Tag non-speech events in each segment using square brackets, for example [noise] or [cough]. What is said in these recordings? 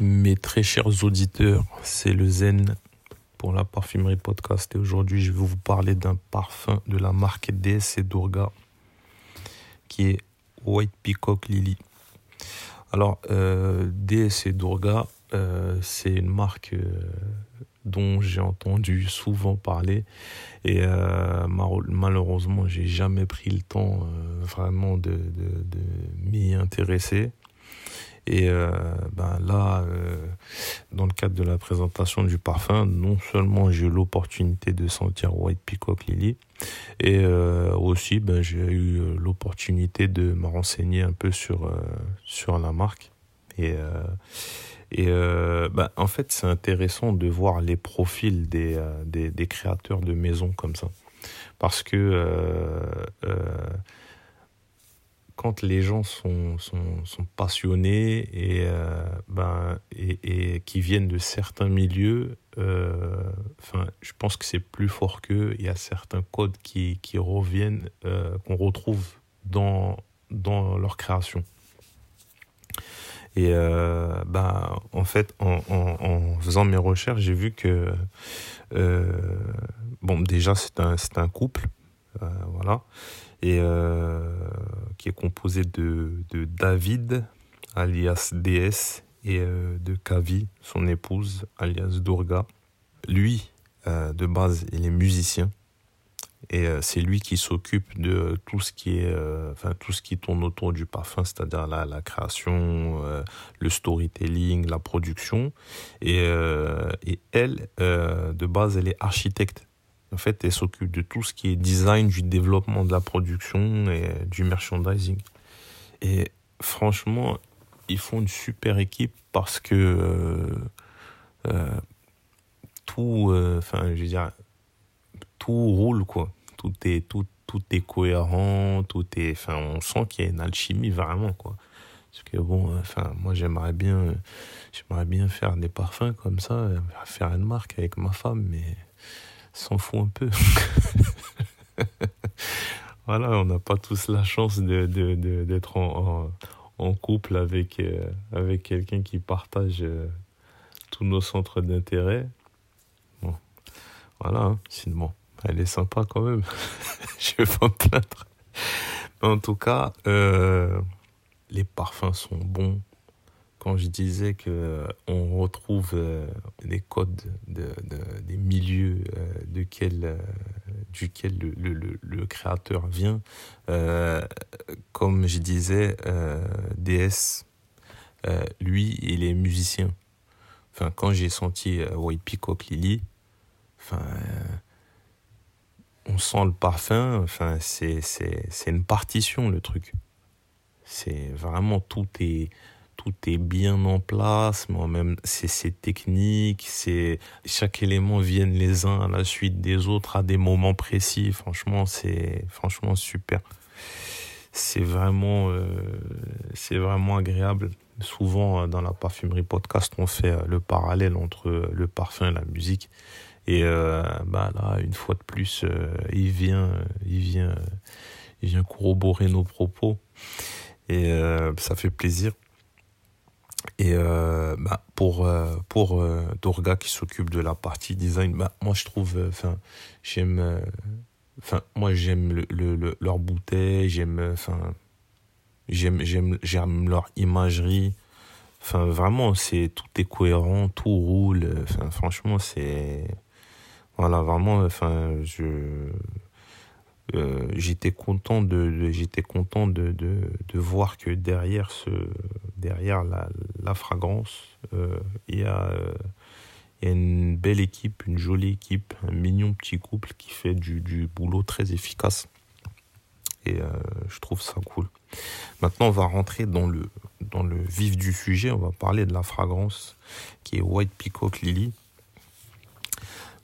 Mes très chers auditeurs, c'est le Zen pour la parfumerie podcast et aujourd'hui je vais vous parler d'un parfum de la marque DS et Durga qui est White Peacock Lily. Alors euh, DS Durga, euh, c'est une marque euh, dont j'ai entendu souvent parler et euh, malheureusement j'ai jamais pris le temps vraiment de m'y intéresser. Et euh, ben là, euh, dans le cadre de la présentation du parfum, non seulement j'ai eu l'opportunité de sentir White Peacock Lily, et euh, aussi ben, j'ai eu l'opportunité de me renseigner un peu sur, sur la marque. Et, et ben, en fait, c'est intéressant de voir les profils des, des, des, créateurs de maisons comme ça. Parce que quand les gens sont, sont, sont passionnés et, euh, ben, et, qui viennent de certains milieux, euh, je pense que c'est plus fort qu'eux. Il y a certains codes qui, qui reviennent, euh, qu'on retrouve dans, dans leur création. Et ben, en fait, en, en, faisant mes recherches, j'ai vu que, bon, déjà, c'est un, un couple, voilà et euh, qui est composé de, David, alias DS, et euh, de Kavi, son épouse, alias Durga. Lui, euh, de base, il est musicien. Et c'est lui qui s'occupe de tout ce qui est, tout ce qui tourne autour du parfum, c'est-à-dire la, création, le storytelling, la production. Et elle, de base, elle est architecte. En fait, elle s'occupe de tout ce qui est design, du développement de la production et du merchandising. Et franchement, ils font une super équipe parce que euh, euh, tout, euh, enfin, je veux dire, tout roule quoi. Tout est tout tout est cohérent, tout est, enfin, on sent qu'il y a une alchimie vraiment quoi. Parce que bon, enfin, moi j'aimerais bien, j'aimerais bien faire des parfums comme ça, faire une marque avec ma femme, mais s'en fout un peu. [laughs] voilà, on n'a pas tous la chance de, de, d'être en, en, couple avec, euh, avec quelqu'un qui partage euh, tous nos centres d'intérêt. Bon, voilà, hein, sinon, elle est sympa quand même. [laughs] Je vais pas me plaindre. en tout cas, euh, les parfums sont bons quand je disais que euh, on retrouve euh, les codes de, des milieux euh, duquel le, le, créateur vient, comme je disais, DS, lui, il est musicien. Enfin, quand j'ai senti White Peacock Lily, enfin, on sent le parfum, enfin, c'est une partition le truc. C'est vraiment tout est tout est bien en place, mais même c'est technique, c'est chaque élément vient les uns à la suite des autres à des moments précis. Franchement, c'est franchement super. C'est vraiment euh, c'est vraiment agréable. Souvent euh, dans la parfumerie podcast, on fait euh, le parallèle entre le parfum et la musique. Et bah là, une fois de plus, il vient, il vient, il vient corroborer nos propos. Et ça fait plaisir. Et euh, bah, pour euh, pour euh, Dorga qui s'occupe de la partie design, bah, moi je trouve, enfin j'aime, enfin moi j'aime le, le, leur bouteille, j'aime, enfin j'aime j'aime j'aime leur imagerie. Enfin vraiment c'est tout est cohérent, tout roule. Enfin franchement c'est voilà vraiment, enfin je euh, j'étais content de, j'étais content de, de, de, voir que derrière ce derrière la, la fragrance euh, il y a euh, y a une belle équipe une jolie équipe un mignon petit couple qui fait du, du boulot très efficace. Et je trouve ça cool. Maintenant on va rentrer dans le dans le vif du sujet. On va parler de la fragrance qui est White Peacock Lily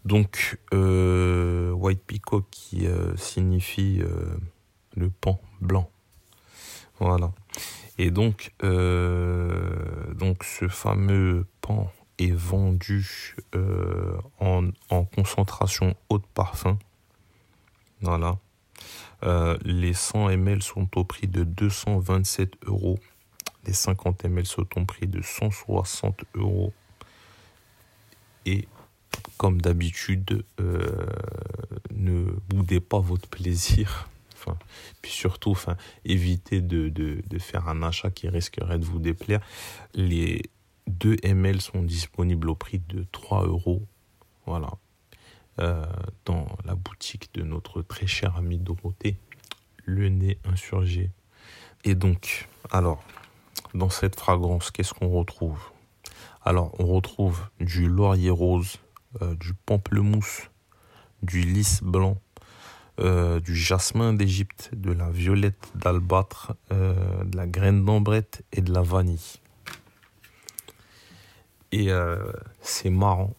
donc, euh, White Peacock qui euh, signifie euh, le pan blanc. Voilà. Et donc, ce fameux pan est vendu en, en, concentration haute parfum. Voilà. les 100 ml sont au prix de 227 euros Les 50 ml sont au prix de 160 euros. Et comme d'habitude, euh, ne boudez pas votre plaisir. [laughs] Enfin, puis surtout, enfin, évitez de, de, de, faire un achat qui risquerait de vous déplaire. Les 2 ml sont disponibles au prix de 3 euros. Voilà. Euh, dans la boutique de notre très cher ami Dorothée, le nez insurgé. Et donc, alors, dans cette fragrance, qu'est-ce qu'on retrouve? Alors, on retrouve du laurier rose, euh, du pamplemousse, du lys blanc, euh, du jasmin d'Égypte, de la violette d'albâtre, euh, de la graine d'ambrette et de la vanille. Et c'est marrant.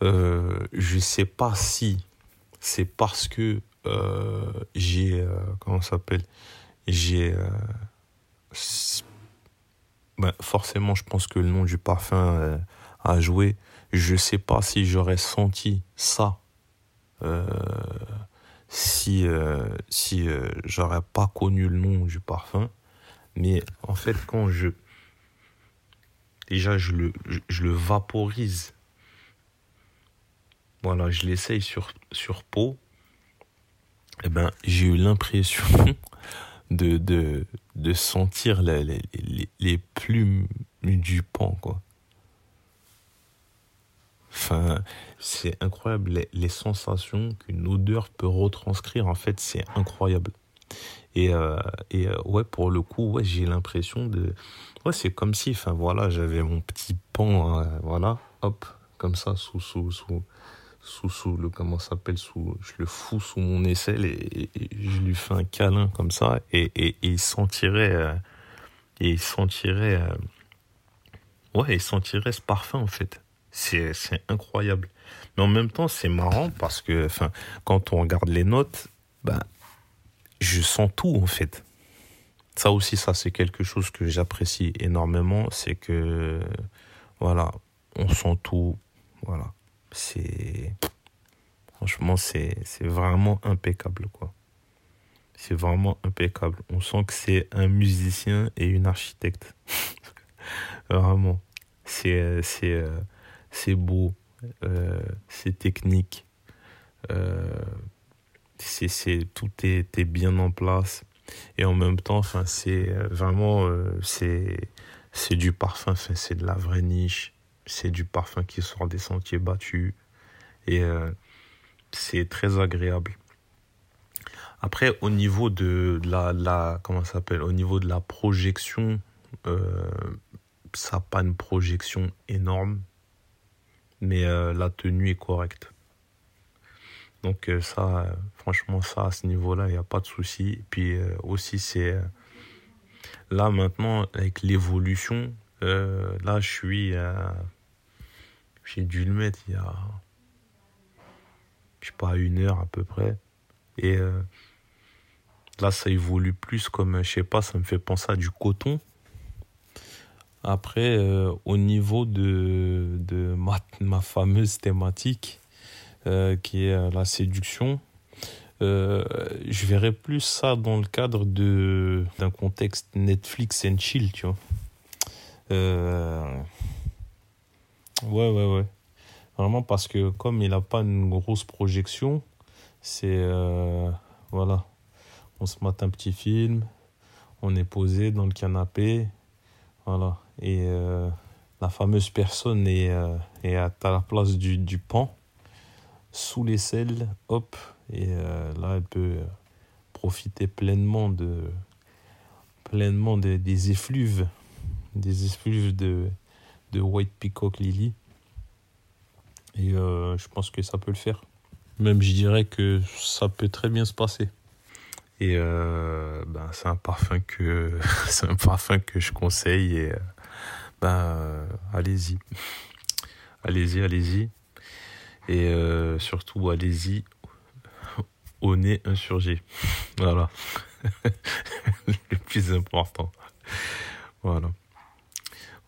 je sais pas si c'est parce que j'ai comment s'appelle j'ai ben, forcément je pense que le nom du parfum a joué je sais pas si j'aurais senti ça euh, si euh, si euh, j'aurais pas connu le nom du parfum. Mais en fait, quand je déjà je le je, le vaporise, voilà, je l'essaye sur sur peau. Et eh ben, j'ai eu l'impression [laughs] de, de, de sentir les, les, les plumes du pan, quoi. Enfin, c'est incroyable les, sensations qu'une odeur peut retranscrire. En fait, c'est incroyable. Et, euh, et euh, ouais, pour le coup, ouais, j'ai l'impression de. Ouais, c'est comme si, enfin voilà, j'avais mon petit pan, hein, voilà, hop, comme ça, sous, sous, sous, sous, sous le, comment s'appelle, je le fous sous mon aisselle et, je lui fais un câlin comme ça et, et, il sentirait, euh, et sentirait, ouais, il sentirait ce parfum en fait. C'est, incroyable. Mais en même temps, c'est marrant parce que enfin, quand on regarde les notes, ben, je sens tout en fait. Ça aussi, ça c'est quelque chose que j'apprécie énormément, c'est que voilà, on sent tout. Voilà, c'est franchement c'est vraiment impeccable quoi. C'est vraiment impeccable. On sent que c'est un musicien et une architecte. [laughs] vraiment. C'est c'est euh, c'est beau, euh, c'est technique, euh, c'est, tout est, bien en place. Et en même temps, c'est euh, vraiment, c'est, c'est du parfum, c'est de la vraie niche, c'est du parfum qui sort des sentiers battus. Et c'est très agréable. Après, au niveau de la, la comment s'appelle, au niveau de la projection, ça n'a pas une projection énorme mais euh, la tenue est correcte. Donc euh, ça, euh, franchement, ça, à ce niveau-là, il n'y a pas de souci. puis aussi, c'est... là, maintenant, avec l'évolution, là, je suis... J'ai dû le mettre il y a... Je sais pas, une heure à peu près. Et là, ça évolue plus comme, je sais pas, ça me fait penser à du coton. Après, euh, au niveau de, de ma, ma fameuse thématique, euh, qui est euh, la séduction, je verrais plus ça dans le cadre d'un contexte Netflix and chill, tu vois. ouais, ouais, ouais. Vraiment parce que comme il n'a pas une grosse projection, c'est voilà, on se mate un petit film, on est posé dans le canapé, voilà et euh, la fameuse personne est, euh, à la place du, du pan, sous les selles, hop, et euh, là elle peut profiter pleinement de pleinement des effluves, des effluves de, de White Peacock Lily. Et je pense que ça peut le faire. Même je dirais que ça peut très bien se passer. Et ben, c'est un parfum que [laughs] c'est un parfum que je conseille et ben, allez-y. Allez-y, allez-y. Et euh, surtout, allez-y au nez insurgé. Voilà. [laughs] le plus important. Voilà.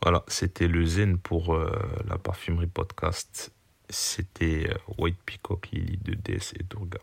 Voilà, c'était le zen pour euh, la parfumerie podcast. C'était White Peacock Lily de DS et Durga.